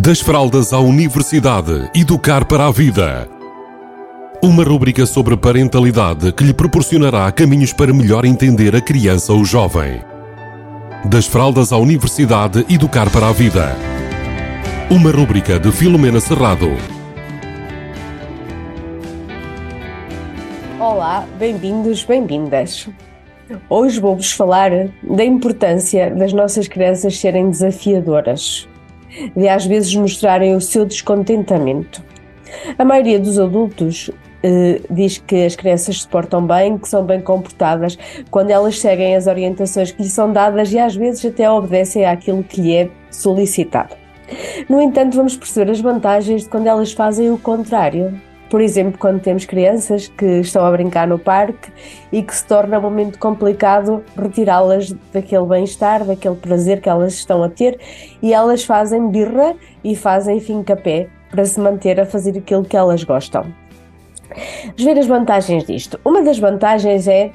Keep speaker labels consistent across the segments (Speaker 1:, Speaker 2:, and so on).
Speaker 1: Das fraldas à universidade, educar para a vida. Uma rúbrica sobre parentalidade que lhe proporcionará caminhos para melhor entender a criança ou jovem. Das fraldas à universidade, educar para a vida. Uma rúbrica de Filomena Serrado.
Speaker 2: Olá, bem-vindos, bem-vindas. Hoje vou-vos falar da importância das nossas crianças serem desafiadoras, de às vezes mostrarem o seu descontentamento. A maioria dos adultos eh, diz que as crianças se portam bem, que são bem comportadas quando elas seguem as orientações que lhes são dadas e às vezes até obedecem àquilo que lhe é solicitado. No entanto, vamos perceber as vantagens de quando elas fazem o contrário, por exemplo, quando temos crianças que estão a brincar no parque e que se torna um momento complicado retirá-las daquele bem-estar, daquele prazer que elas estão a ter e elas fazem birra e fazem fim-capé para se manter a fazer aquilo que elas gostam. Vamos ver as vantagens disto. Uma das vantagens é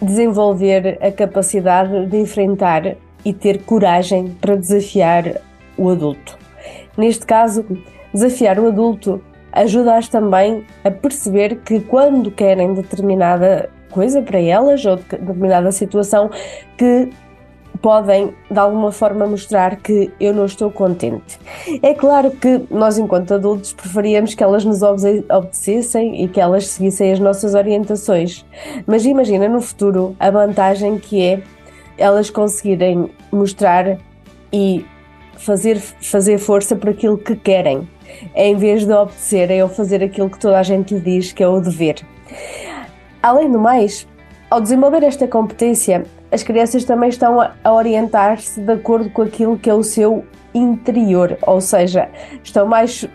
Speaker 2: desenvolver a capacidade de enfrentar e ter coragem para desafiar o adulto. Neste caso, desafiar o adulto ajuda-as também a perceber que quando querem determinada coisa para elas ou determinada situação que podem de alguma forma mostrar que eu não estou contente. É claro que nós, enquanto adultos, preferíamos que elas nos obedecessem e que elas seguissem as nossas orientações. Mas imagina no futuro a vantagem que é elas conseguirem mostrar e fazer, fazer força por aquilo que querem em vez de obedecerem ou fazer aquilo que toda a gente lhe diz que é o dever. Além do mais, ao desenvolver esta competência, as crianças também estão a orientar-se de acordo com aquilo que é o seu interior, ou seja, estão mais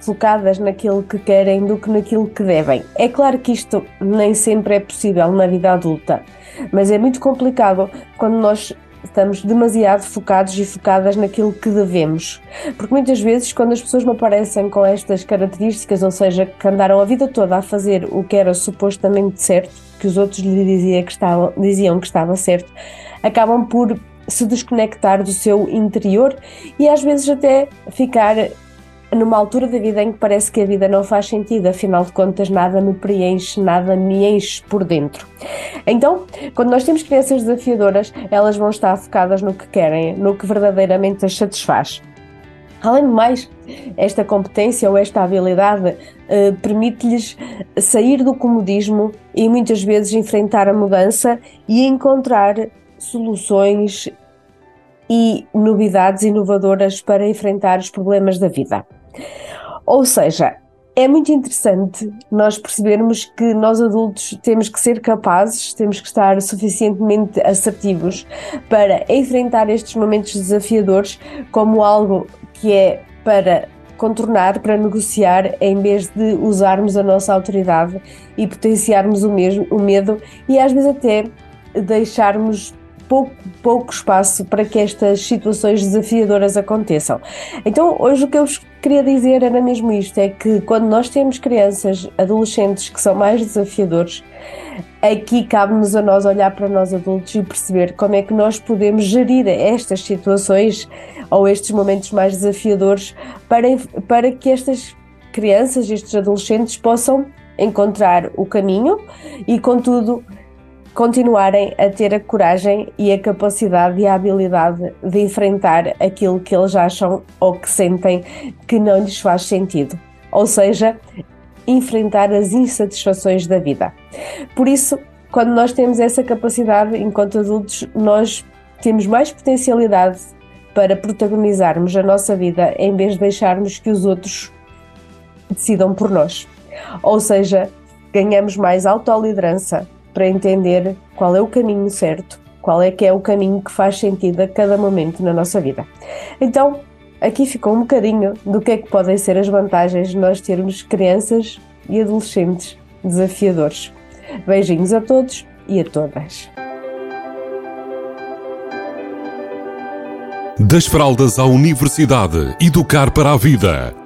Speaker 2: focadas naquilo que querem do que naquilo que devem. É claro que isto nem sempre é possível na vida adulta, mas é muito complicado quando nós estamos demasiado focados e focadas naquilo que devemos. Porque muitas vezes, quando as pessoas me aparecem com estas características, ou seja, que andaram a vida toda a fazer o que era supostamente certo, que os outros lhe diziam que estava, diziam que estava certo, acabam por se desconectar do seu interior e às vezes até ficar numa altura da vida em que parece que a vida não faz sentido, afinal de contas, nada me preenche, nada me enche por dentro. Então, quando nós temos crianças desafiadoras, elas vão estar focadas no que querem, no que verdadeiramente as satisfaz. Além do mais, esta competência ou esta habilidade eh, permite-lhes sair do comodismo e muitas vezes enfrentar a mudança e encontrar soluções e novidades inovadoras para enfrentar os problemas da vida. Ou seja, é muito interessante nós percebermos que nós adultos temos que ser capazes, temos que estar suficientemente assertivos para enfrentar estes momentos desafiadores como algo que é para contornar, para negociar, em vez de usarmos a nossa autoridade e potenciarmos o, mesmo, o medo e às vezes até deixarmos pouco, pouco espaço para que estas situações desafiadoras aconteçam. Então, hoje o que eu vos queria dizer era mesmo isto: é que quando nós temos crianças, adolescentes que são mais desafiadores, aqui cabe-nos a nós olhar para nós adultos e perceber como é que nós podemos gerir estas situações ou estes momentos mais desafiadores para, para que estas crianças, estes adolescentes possam encontrar o caminho e, contudo, continuarem a ter a coragem e a capacidade e a habilidade de enfrentar aquilo que eles acham ou que sentem que não lhes faz sentido. Ou seja, enfrentar as insatisfações da vida. Por isso, quando nós temos essa capacidade enquanto adultos, nós temos mais potencialidade para protagonizarmos a nossa vida em vez de deixarmos que os outros decidam por nós. Ou seja, ganhamos mais autoliderança, para entender qual é o caminho certo, qual é que é o caminho que faz sentido a cada momento na nossa vida. Então, aqui ficou um bocadinho do que é que podem ser as vantagens de nós termos crianças e adolescentes desafiadores. Beijinhos a todos e a todas.
Speaker 1: Das fraldas à universidade, educar para a vida.